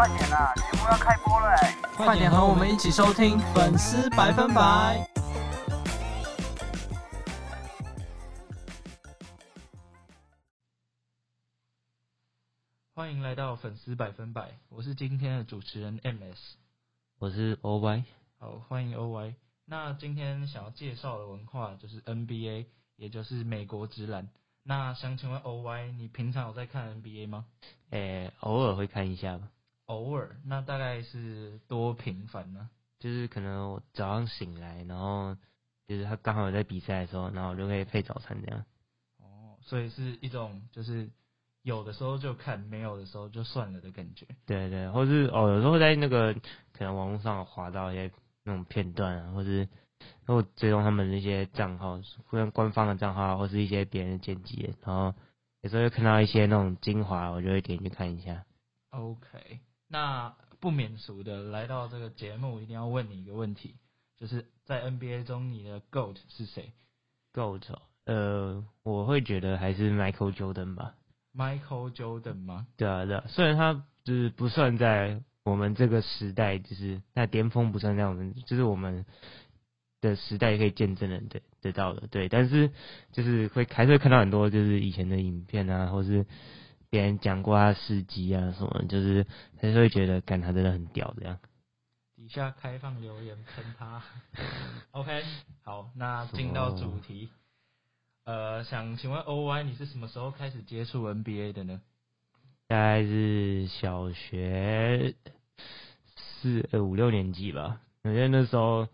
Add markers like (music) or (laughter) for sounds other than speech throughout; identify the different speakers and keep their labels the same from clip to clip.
Speaker 1: 快点啦，节目要开播了哎！
Speaker 2: 快点和我们一起收听粉丝百分百。欢迎来到粉丝百分百，我是今天的主持人 MS，
Speaker 3: 我是 OY。
Speaker 2: 好，欢迎 OY。那今天想要介绍的文化就是 NBA，也就是美国职篮。那想请问 OY，你平常有在看 NBA 吗？
Speaker 3: 诶，偶尔会看一下吧。
Speaker 2: 偶尔，那大概是多频繁呢？
Speaker 3: 就是可能我早上醒来，然后就是他刚好有在比赛的时候，然后我就可以配早餐这样。
Speaker 2: 哦，所以是一种就是有的时候就看，没有的时候就算了的感觉。
Speaker 3: 对对，或是哦，有时候在那个可能网络上滑到一些那种片段啊，或是然后追踪他们那些账号，或者官方的账号，或是一些别人的剪辑，然后有时候会看到一些那种精华，我就会点进去看一下。
Speaker 2: OK。那不免俗的来到这个节目，一定要问你一个问题，就是在 NBA 中你的 GOAT 是谁
Speaker 3: ？GOAT，呃，我会觉得还是 Michael Jordan 吧。
Speaker 2: Michael Jordan 吗？
Speaker 3: 对啊，对啊，虽然他就是不算在我们这个时代，就是那巅峰不算在我们，就是我们的时代可以见证的得得到的，对，但是就是会还是会看到很多就是以前的影片啊，或是。别人讲过他事迹啊什么，就是还是会觉得，干他真的很屌这样。
Speaker 2: 底下开放留言喷他。(laughs) OK，好，那进到主题。呃，想请问 OY，你是什么时候开始接触 NBA 的呢？
Speaker 3: 大概是小学四呃五六年级吧，因为那时候。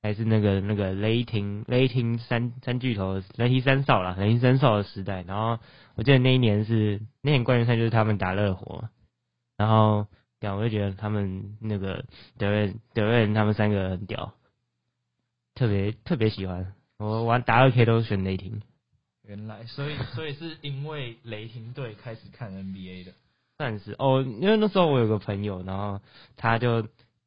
Speaker 3: 还是那个那个雷霆雷霆三三巨头雷霆三少啦雷霆三少的时代，然后我记得那一年是那年冠军赛就是他们打热火，然后对，我就觉得他们那个德瑞德瑞他们三个很屌，特别特别喜欢，我玩打二 K 都选雷霆。
Speaker 2: 原来，所以所以是因为雷霆队开始看 NBA 的，
Speaker 3: 算是哦，因为那时候我有个朋友，然后他就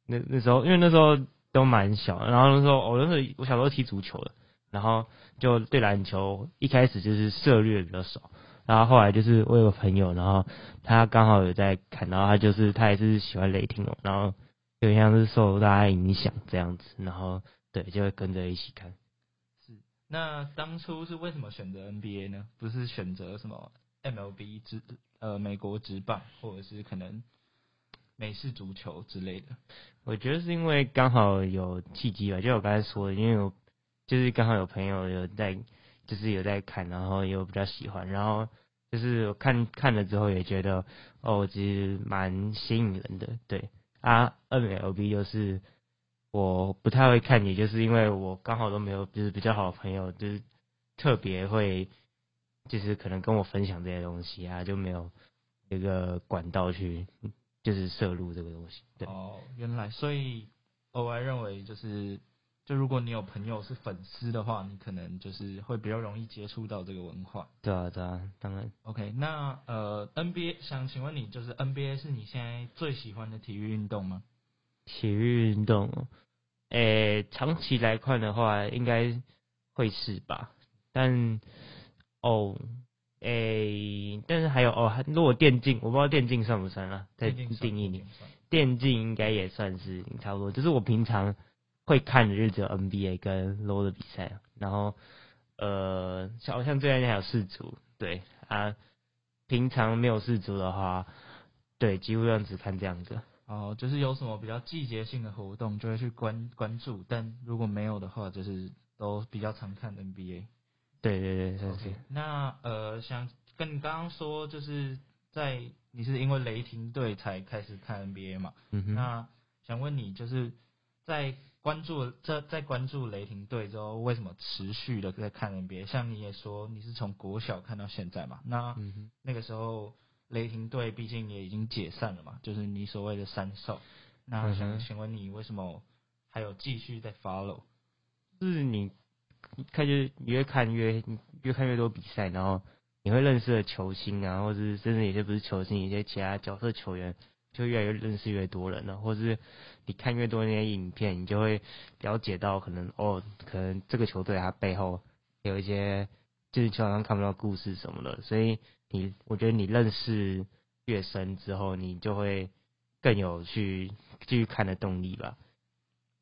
Speaker 3: 那那时候因为那时候。都蛮小，然后那时候我那时候我小时候踢足球的，然后就对篮球一开始就是涉略比较少，然后后来就是我有个朋友，然后他刚好有在看，然后他就是他也是喜欢雷霆哦，然后有点像是受大家影响这样子，然后对就会跟着一起看。
Speaker 2: 是，那当初是为什么选择 NBA 呢？不是选择什么 MLB 职呃美国职棒，或者是可能？美式足球之类的，
Speaker 3: 我觉得是因为刚好有契机吧，就我刚才说的，因为我就是刚好有朋友有在，就是有在看，然后有比较喜欢，然后就是我看看了之后也觉得哦，其实蛮吸引人的。对啊，NLB 就是我不太会看，也就是因为我刚好都没有就是比较好的朋友，就是特别会就是可能跟我分享这些东西啊，就没有一个管道去。就是摄入这个东西，对。
Speaker 2: 哦，原来，所以我还认为就是，就如果你有朋友是粉丝的话，你可能就是会比较容易接触到这个文化。
Speaker 3: 对啊，对啊，当然。
Speaker 2: OK，那呃，NBA 想请问你，就是 NBA 是你现在最喜欢的体育运动吗？
Speaker 3: 体育运动，诶，长期来看的话，应该会是吧？但哦。诶，但是还有哦，如果电竞，我不知道电竞算不算啊，在定义里，电竞应该也算是差不多。就是我平常会看的，就只有 NBA 跟 LO 的比赛，然后呃，好像最近还有世足，对啊，平常没有世足的话，对，几乎样只看这样子。
Speaker 2: 哦，就是有什么比较季节性的活动，就会去关关注，但如果没有的话，就是都比较常看 NBA。
Speaker 3: 对对对，是是。
Speaker 2: 那呃，想跟你刚刚说，就是在你是因为雷霆队才开始看 NBA 嘛？嗯哼。那想问你，就是在关注这在关注雷霆队之后，为什么持续的在看 NBA？像你也说你是从国小看到现在嘛？那那个时候雷霆队毕竟也已经解散了嘛，就是你所谓的三少。那想请问你为什么还有继续在 follow？
Speaker 3: 是你。看就是越看越越看越多比赛，然后你会认识的球星啊，或者是甚至有些不是球星，一些其他角色球员，就越来越认识越多人了。或是你看越多那些影片，你就会了解到可能哦，可能这个球队它背后有一些就是球场上看不到故事什么的。所以你我觉得你认识越深之后，你就会更有去继续看的动力吧，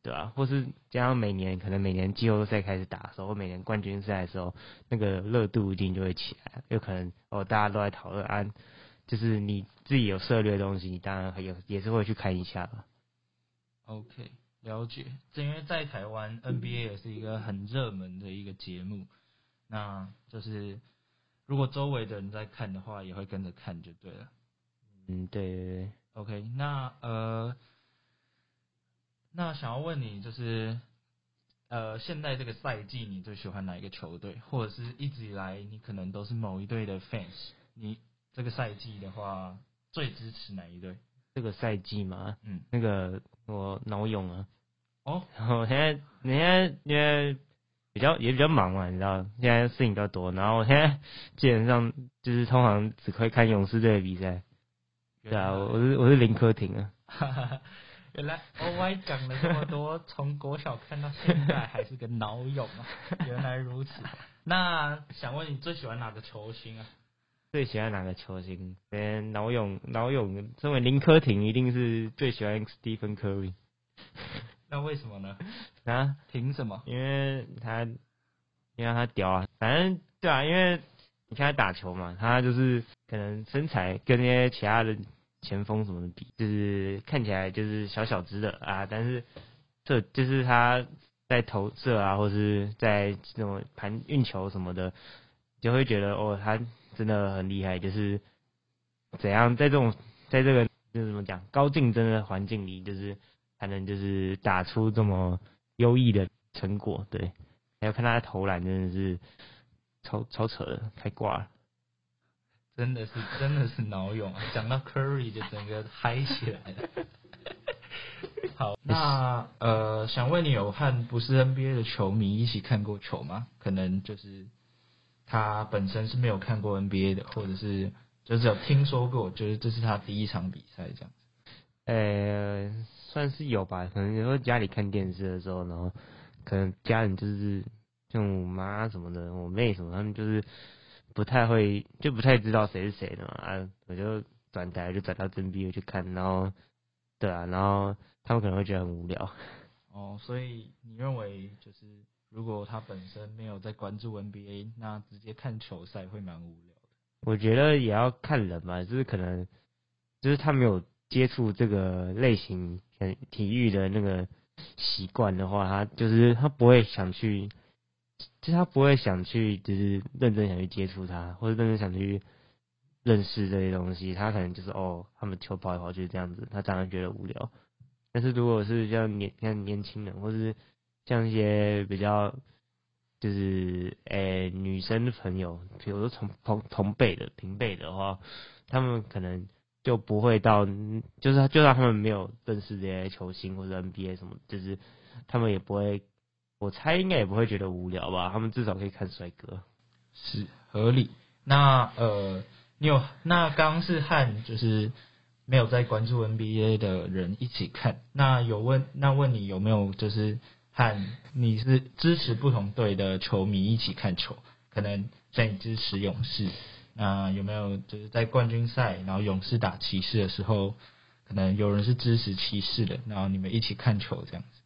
Speaker 3: 对吧？或是加上每年可能每年季后赛开始打的时候，或每年冠军赛的时候，那个热度一定就会起来，有可能哦，大家都在讨论啊，就是你自己有涉猎的东西，你当然有也是会去看一下吧。
Speaker 2: OK，了解。正因为在台湾 NBA 也是一个很热门的一个节目，那就是如果周围的人在看的话，也会跟着看就对了。
Speaker 3: 嗯，对对对。
Speaker 2: OK，那呃，那想要问你，就是呃，现在这个赛季你最喜欢哪一个球队，或者是一直以来你可能都是某一队的 fans？你这个赛季的话，最支持哪一队？
Speaker 3: 这个赛季嘛，
Speaker 2: 嗯，
Speaker 3: 那个我脑涌啊，
Speaker 2: 哦，
Speaker 3: 我现在现在因为比较也比较忙嘛，你知道，现在事情比较多，然后我现在基本上就是通常只会看勇士队的比赛。对啊，我是我是林科廷啊。(laughs)
Speaker 2: 原来 O Y 讲了这么多，从国小看到现在还是个脑勇啊！(laughs) 原来如此。那想问你最喜欢哪个球星啊？
Speaker 3: 最喜欢哪个球星？嗯，脑勇脑勇，身为林科廷一定是最喜欢 Stephen Curry。
Speaker 2: 那为什么呢？
Speaker 3: 啊？
Speaker 2: 凭什么？
Speaker 3: 因为他，因为他屌啊！反正对啊，因为。你看他打球嘛，他就是可能身材跟那些其他的前锋什么的比，就是看起来就是小小只的啊，但是这就是他在投射啊，或是在这种盘运球什么的，就会觉得哦，他真的很厉害，就是怎样在这种在这个就是怎么讲高竞争的环境里，就是才能就是打出这么优异的成果，对，还有看他的投篮真的是。超超扯的，开挂了，
Speaker 2: 真的是真的是脑涌啊！(laughs) 讲到 Curry 就整个嗨起来了。(laughs) 好，那呃，想问你有和不是 NBA 的球迷一起看过球吗？可能就是他本身是没有看过 NBA 的，或者是就只有听说过，就是这是他第一场比赛这样子。
Speaker 3: 呃，算是有吧，可能有时候家里看电视的时候，然后可能家人就是。像我妈什么的，我妹什么，他们就是不太会，就不太知道谁是谁的嘛。啊，我就转台就转到真 B 去看，然后，对啊，然后他们可能会觉得很无聊。(laughs)
Speaker 2: 哦，所以你认为就是如果他本身没有在关注 NBA，那直接看球赛会蛮无聊的。
Speaker 3: 我觉得也要看人嘛，就是可能就是他没有接触这个类型体育的那个习惯的话，他就是他不会想去。其实他不会想去，就是认真想去接触他，或者认真想去认识这些东西。他可能就是哦，他们球跑一跑就是这样子，他当然觉得无聊。但是如果是像年像年轻人，或是像一些比较就是诶女生的朋友，比如说同同同辈的平辈的话，他们可能就不会到，就是就算他们没有认识这些球星或者 NBA 什么，就是他们也不会。我猜应该也不会觉得无聊吧，他们至少可以看帅哥，
Speaker 2: 是合理。那呃，你有那刚是和就是没有在关注 NBA 的人一起看，那有问那问你有没有就是和你是支持不同队的球迷一起看球？可能像你支持勇士，那有没有就是在冠军赛，然后勇士打骑士的时候，可能有人是支持骑士的，然后你们一起看球这样子？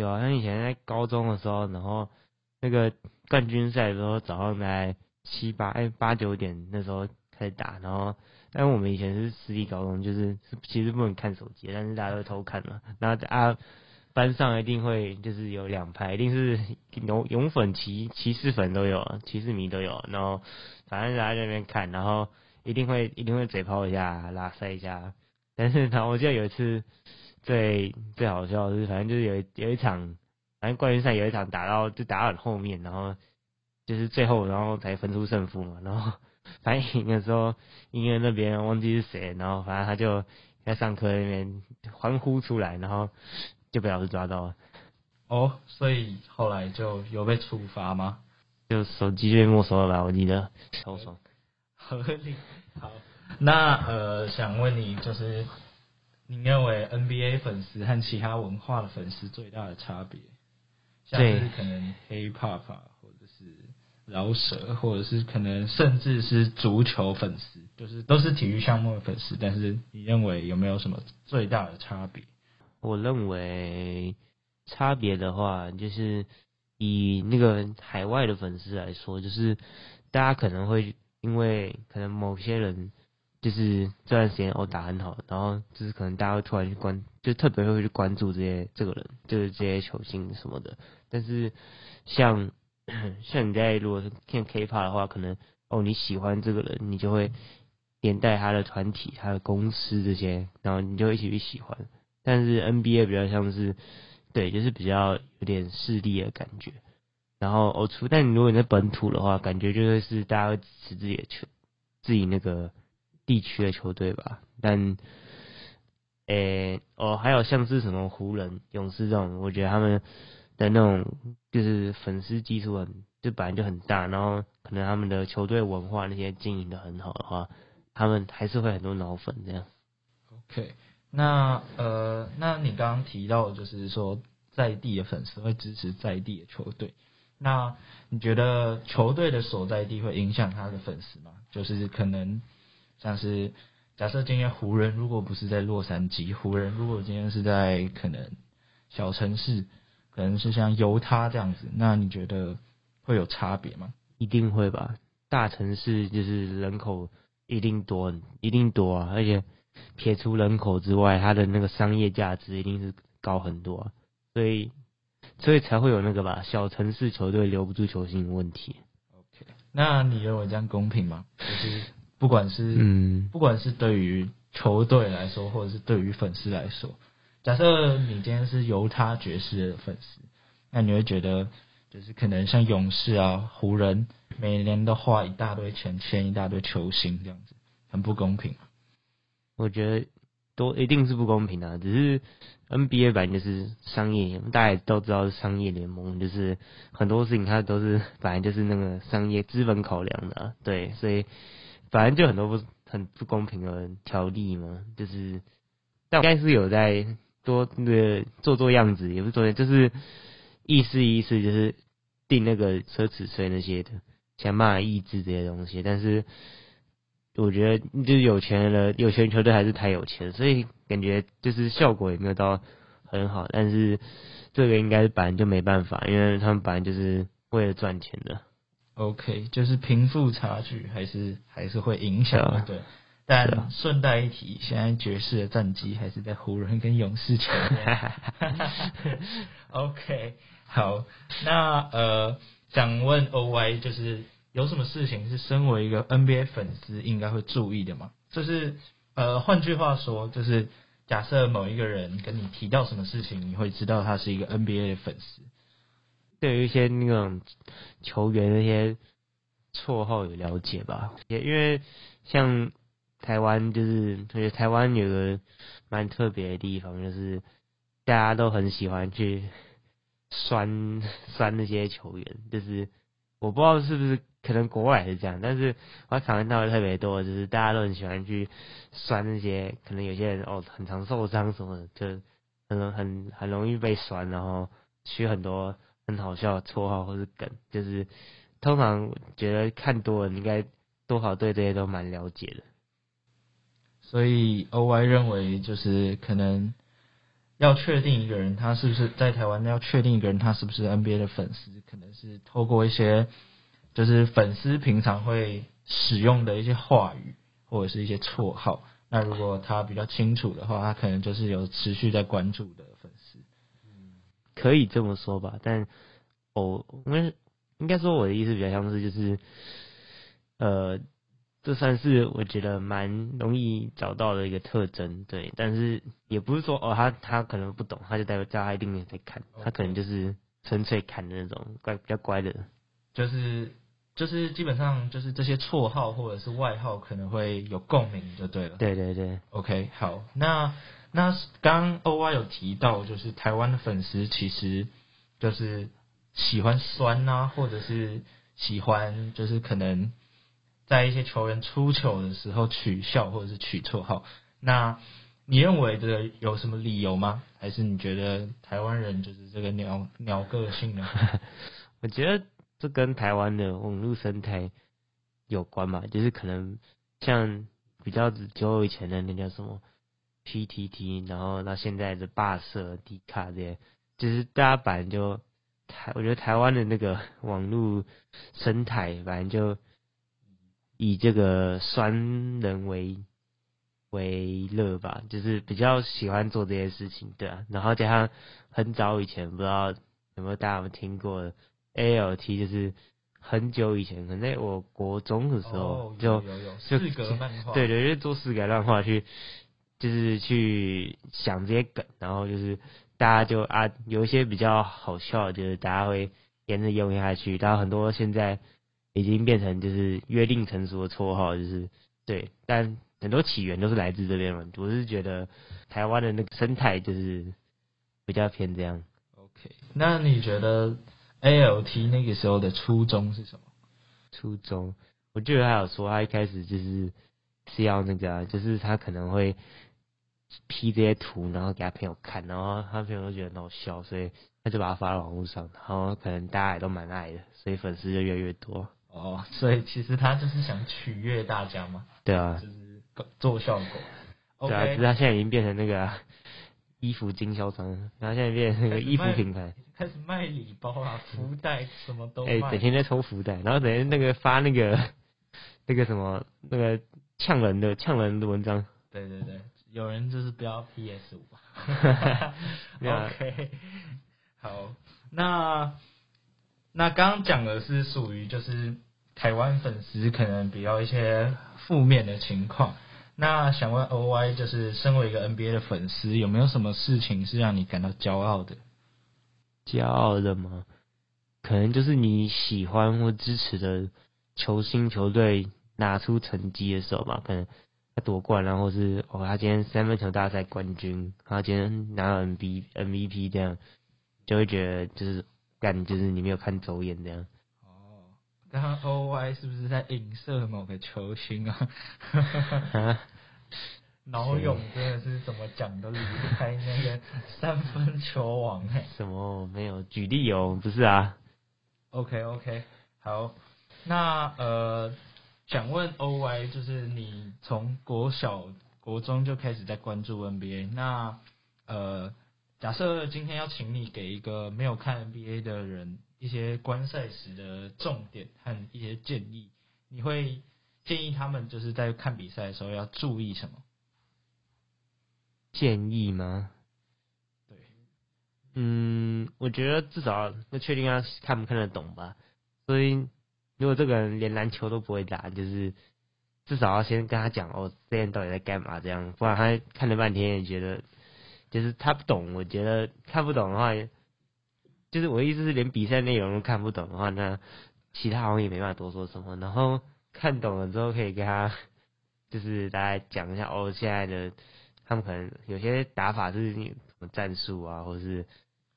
Speaker 3: 有啊，像以前在高中的时候，然后那个冠军赛的时候，早上在七八哎八九点那时候开始打，然后但我们以前是私立高中，就是其实不能看手机，但是大家都偷看嘛。然后啊，班上一定会就是有两派，一定是勇勇粉、骑骑士粉都有，骑士迷都有。然后反正大家在那边看，然后一定会一定会嘴炮一下、拉塞一下。(laughs) 但是然后我记得有一次。最最好笑的是，反正就是有有一场，反正冠军赛有一场打到就打到很后面，然后就是最后然后才分出胜负嘛。(laughs) 然后反正赢的时候，音乐那边忘记是谁，然后反正他就在上课那边欢呼出来，然后就被老师抓到了。
Speaker 2: 哦，所以后来就有被处罚吗？
Speaker 3: 就手机被没收了吧？我记得。超爽。
Speaker 2: 合理。好，那呃，想问你就是。你认为 NBA 粉丝和其他文化的粉丝最大的差别，像是可能 Hip Hop 或者是饶舌，或者是可能甚至是足球粉丝，就是都是体育项目的粉丝，但是你认为有没有什么最大的差别？
Speaker 3: 我认为差别的话，就是以那个海外的粉丝来说，就是大家可能会因为可能某些人就是这段时间哦打很好，然后就是可能大家会突然去关，就特别会去关注这些这个人，就是这些球星什么的。但是像 (clears throat) 像你在如果是看 K-pop 的话，可能哦你喜欢这个人，你就会连带他的团体、他的公司这些，然后你就一起去喜欢。但是 NBA 比较像是，对，就是比较有点势力的感觉。然后欧出，但如果你在本土的话，感觉就会是大家会支持自己的球，自己那个地区的球队吧。但，诶，哦，还有像是什么湖人、勇士这种，我觉得他们的那种就是粉丝基础很，就本来就很大，然后可能他们的球队文化那些经营的很好的话，他们还是会很多脑粉这样。
Speaker 2: OK。那呃，那你刚刚提到就是说在地的粉丝会支持在地的球队，那你觉得球队的所在地会影响他的粉丝吗？就是可能像是假设今天湖人如果不是在洛杉矶，湖人如果今天是在可能小城市，可能是像犹他这样子，那你觉得会有差别吗？
Speaker 3: 一定会吧，大城市就是人口一定多，一定多啊，而且。撇除人口之外，它的那个商业价值一定是高很多，所以所以才会有那个吧，小城市球队留不住球星的问题。
Speaker 2: OK，那你认为这样公平吗？就是不管是
Speaker 3: 嗯，
Speaker 2: 不管是对于球队来说，或者是对于粉丝来说，假设你今天是犹他爵士的粉丝，那你会觉得就是可能像勇士啊、湖人每年都花一大堆钱签一大堆球星，这样子很不公平。
Speaker 3: 我觉得都一定是不公平的，只是 NBA 版就是商业，大家也都知道是商业联盟，就是很多事情它都是本来就是那个商业资本考量的，对，所以反正就很多不很不公平的条例嘛，就是但应该是有在多那个做做样子，也不是做，就是意思意思就是定那个奢侈税那些的，想办法抑制这些东西，但是。我觉得就是有钱的有钱球队还是太有钱，所以感觉就是效果也没有到很好。但是这个应该是本来就没办法，因为他们本来就是为了赚钱的。
Speaker 2: OK，就是贫富差距还是还是会影响对。但顺带一提，现在爵士的战绩还是在湖人跟勇士前面。OK，(laughs) 好，那呃，想问 OY 就是。有什么事情是身为一个 NBA 粉丝应该会注意的吗？就是呃，换句话说，就是假设某一个人跟你提到什么事情，你会知道他是一个 NBA 的粉丝。
Speaker 3: 对于一些那种球员那些绰号有了解吧？也因为像台湾，就是我觉得台湾有个蛮特别的地方，就是大家都很喜欢去酸 (laughs) 酸那些球员，就是我不知道是不是。可能国外是这样，但是我常看到的特别多，就是大家都很喜欢去酸那些，可能有些人哦很常受伤什么的，就很很很容易被酸，然后取很多很好笑的绰号或是梗，就是通常觉得看多了应该多少对这些都蛮了解的。
Speaker 2: 所以 O Y 认为就是可能要确定一个人他是不是在台湾要确定一个人他是不是 N B A 的粉丝，可能是透过一些。就是粉丝平常会使用的一些话语或者是一些绰号，那如果他比较清楚的话，他可能就是有持续在关注的粉丝。
Speaker 3: 嗯，可以这么说吧，但我因为应该说我的意思比较像是就是，呃，这算是我觉得蛮容易找到的一个特征，对，但是也不是说哦他他可能不懂，他就代表叫他一定在看，他可能就是纯粹看的那种乖比较乖的，
Speaker 2: 就是。就是基本上就是这些绰号或者是外号可能会有共鸣就对了。
Speaker 3: 对对对
Speaker 2: ，OK，好，那那刚 OY 有提到，就是台湾的粉丝其实就是喜欢酸啊，或者是喜欢就是可能在一些球员出糗的时候取笑或者是取绰号。那你认为这个有什么理由吗？还是你觉得台湾人就是这个鸟鸟个性呢？(laughs)
Speaker 3: 我觉得。这跟台湾的网络生态有关嘛？就是可能像比较久以前的那叫什么 PTT，然后到现在的霸社、迪卡这些，就是大家反正就台，我觉得台湾的那个网络生态，反正就以这个酸人为为乐吧，就是比较喜欢做这些事情，对啊。然后加上很早以前，不知道有没有大家有听过 ALT，就是很久以前，可能在我国中的时候就
Speaker 2: 就四格漫画，
Speaker 3: 对对，就做四格漫画去，就是去想这些梗，然后就是大家就啊有一些比较好笑，就是大家会沿着用下去，然后很多现在已经变成就是约定成熟的绰号，就是对，但。很多起源都是来自这边嘛，我是觉得台湾的那个生态就是比较偏这样。
Speaker 2: OK，那你觉得 ALT 那个时候的初衷是什么？
Speaker 3: 初衷，我记得他有说他一开始就是是要那个，就是他可能会 P 这些图，然后给他朋友看，然后他朋友都觉得很好笑，所以他就把它发到网络上，然后可能大家也都蛮爱的，所以粉丝就越来越多。
Speaker 2: 哦，所以其实他就是想取悦大家嘛。
Speaker 3: 对啊。
Speaker 2: 就是。做效果，
Speaker 3: 对啊，只是他现在已经变成那个衣服经销商，然后现在变成那个衣服品牌，
Speaker 2: 开始卖礼包啊、(laughs) 福袋什么都哎，
Speaker 3: 整天在抽福袋，然后整天那个发那个那个什么那个呛人的呛人的文章。
Speaker 2: 对对对，有人就是不要 PS 五。(laughs) (laughs) OK，好，那那刚刚讲的是属于就是台湾粉丝可能比较一些负面的情况。那想问 O Y，就是身为一个 N B A 的粉丝，有没有什么事情是让你感到骄傲的？
Speaker 3: 骄傲的吗？可能就是你喜欢或支持的球星球队拿出成绩的时候吧。可能他夺冠，然后是哦，他今天三分球大赛冠军，他今天拿了 M B M V P 这样，就会觉得就是干，就是你没有看走眼这样。
Speaker 2: 刚刚 O Y 是不是在影射某个球星 (laughs) 啊？脑勇真的是怎么讲都离不开那个三分球王哎。
Speaker 3: 什么没有？举例哦，不是啊。
Speaker 2: OK OK，好，那呃，想问 O Y，就是你从国小、国中就开始在关注 NBA，那呃，假设今天要请你给一个没有看 NBA 的人。一些观赛时的重点和一些建议，你会建议他们就是在看比赛的时候要注意什么？
Speaker 3: 建议吗？
Speaker 2: 对，
Speaker 3: 嗯，我觉得至少要确定他看不看得懂吧。所以，如果这个人连篮球都不会打，就是至少要先跟他讲哦，这人到底在干嘛这样，不然他看了半天也觉得就是他不懂。我觉得看不懂的话。就是我的意思是，连比赛内容都看不懂的话，那其他好像也没办法多说什么。然后看懂了之后，可以跟他就是大家讲一下哦，现在的他们可能有些打法是什么战术啊，或是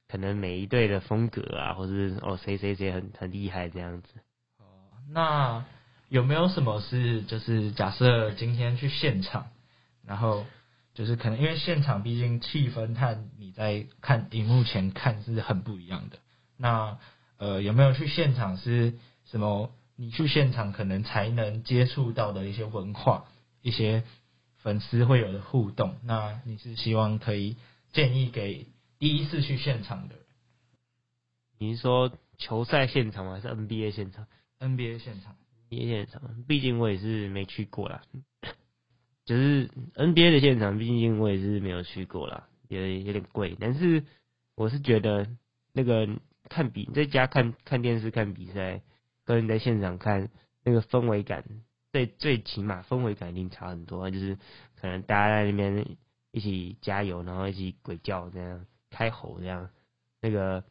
Speaker 3: 可能每一队的风格啊，或是哦谁谁谁很很厉害这样子。
Speaker 2: 那有没有什么是就是假设今天去现场，然后。就是可能因为现场毕竟气氛和你在看荧幕前看是很不一样的。那呃有没有去现场是什么？你去现场可能才能接触到的一些文化，一些粉丝会有的互动。那你是希望可以建议给第一次去现场的人？
Speaker 3: 你是说球赛现场还是 NBA 现场
Speaker 2: ？NBA 现场
Speaker 3: ，NBA 现场，毕竟我也是没去过啦。就是 NBA 的现场，毕竟我也是没有去过啦，也有点贵。但是我是觉得那个看比在家看看电视看比赛，跟在现场看那个氛围感，最最起码氛围感一定差很多。就是可能大家在那边一起加油，然后一起鬼叫这样开吼这样，那个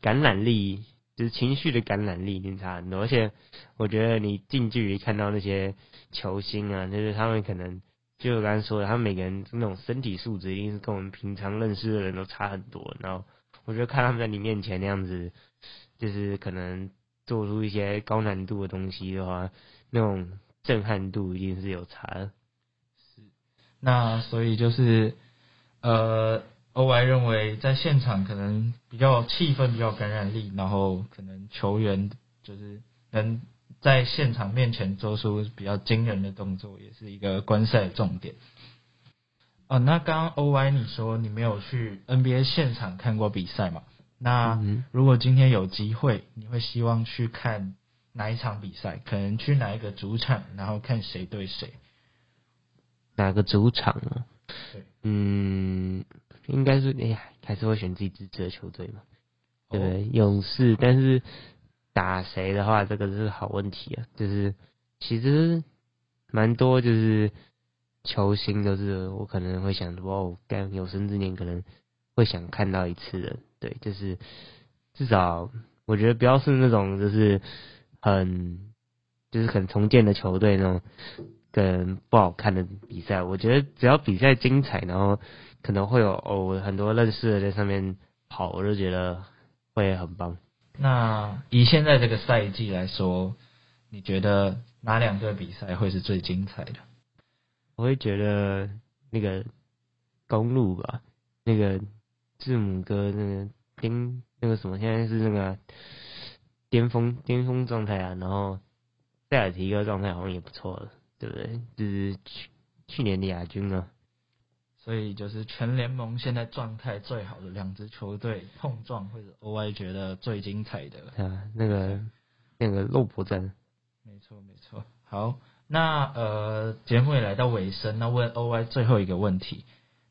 Speaker 3: 感染力。就是情绪的感染力一定差很多，而且我觉得你近距离看到那些球星啊，就是他们可能就我刚才说的，他们每个人那种身体素质一定是跟我们平常认识的人都差很多。然后我觉得看他们在你面前那样子，就是可能做出一些高难度的东西的话，那种震撼度一定是有差的。
Speaker 2: 是，那所以就是呃。O Y 认为在现场可能比较气氛比较感染力，然后可能球员就是能在现场面前做出比较惊人的动作，也是一个观赛的重点。哦，那刚刚 O Y 你说你没有去 N B A 现场看过比赛嘛？那如果今天有机会，你会希望去看哪一场比赛？可能去哪一个主场，然后看谁对谁？
Speaker 3: 哪个主场
Speaker 2: 呢？
Speaker 3: 对，嗯，应该是哎呀，还是会选自己支持的球队嘛？对不对？勇士，但是打谁的话，这个是好问题啊。就是其实蛮多，就是球星都是我可能会想说，哦，干有生之年可能会想看到一次的。对，就是至少我觉得不要是那种就是很就是很重建的球队那种跟不好看的比赛。我觉得只要比赛精彩，然后可能会有哦很多认识的在上面跑，我就觉得。会很棒。
Speaker 2: 那以现在这个赛季来说，你觉得哪两队比赛会是最精彩的？
Speaker 3: 我会觉得那个公路吧，那个字母哥那个巅那个什么，现在是那个巅峰巅峰状态啊。然后塞尔提克状态好像也不错了，对不对？就是去去年的亚军啊。
Speaker 2: 所以就是全联盟现在状态最好的两支球队碰撞，或者 OY 觉得最精彩的
Speaker 3: 啊，那个那个肉搏战，
Speaker 2: 没错没错。好，那呃节目也来到尾声，那问 OY 最后一个问题。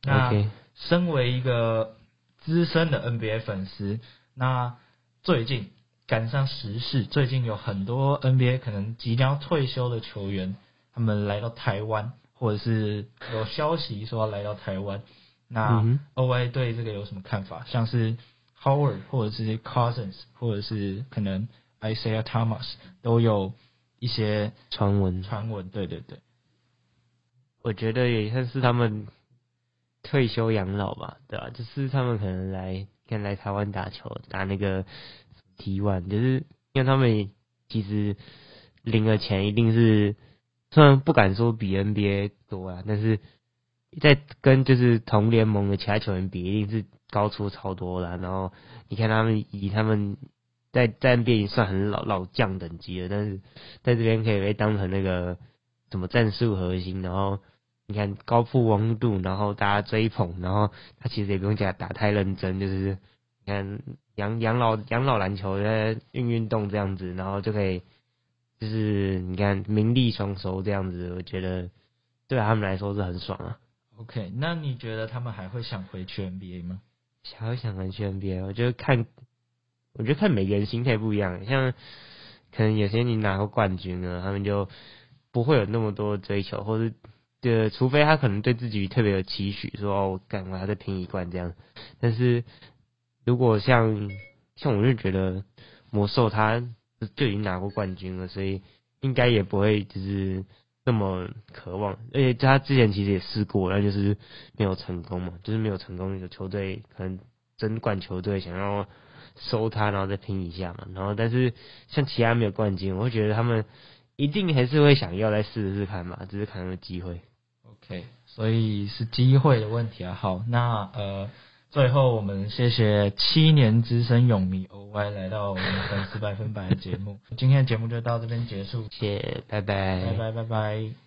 Speaker 2: 那身为一个资深的 NBA 粉丝，那最近赶上时事，最近有很多 NBA 可能即将退休的球员，他们来到台湾。或者是有消息说要来到台湾，那 O A 对这个有什么看法？像是 Howard 或者是 Cousins 或者是可能 Isaiah Thomas 都有一些
Speaker 3: 传闻，
Speaker 2: 传闻，对对对。
Speaker 3: 我觉得也算是他们退休养老吧，对吧？就是他们可能来跟来台湾打球，打那个 T one，就是因为他们其实领了钱一定是。虽然不敢说比 NBA 多啊，但是在跟就是同联盟的其他球员比，一定是高出超多了。然后你看他们以他们在在 NBA 已经算很老老将等级了，但是在这边可以被当成那个什么战术核心。然后你看高曝光度，然后大家追捧，然后他其实也不用讲打太认真，就是你看养养老养老篮球在运运动这样子，然后就可以。就是你看名利双收这样子，我觉得对他们来说是很爽啊。
Speaker 2: OK，那你觉得他们还会想回去 NBA 吗？
Speaker 3: 还会想回去 NBA？我觉得看，我觉得看每个人心态不一样。像可能有些你拿过冠军了，他们就不会有那么多追求，或者呃，除非他可能对自己特别有期许，说哦，我干我要再拼一冠这样。但是如果像像我就觉得魔兽他。就已经拿过冠军了，所以应该也不会就是那么渴望。而且他之前其实也试过，那就是没有成功嘛，就是没有成功。有球队可能争冠球队想要收他，然后再拼一下嘛。然后但是像其他没有冠军，我会觉得他们一定还是会想要再试试看嘛，只是看有没有机会。
Speaker 2: OK，所以是机会的问题啊。好，那呃。最后，我们谢谢七年资深泳迷 OY 来到我们粉丝百分百的节目。今天的节目就到这边结束，
Speaker 3: 谢，拜拜，
Speaker 2: 拜拜，拜拜。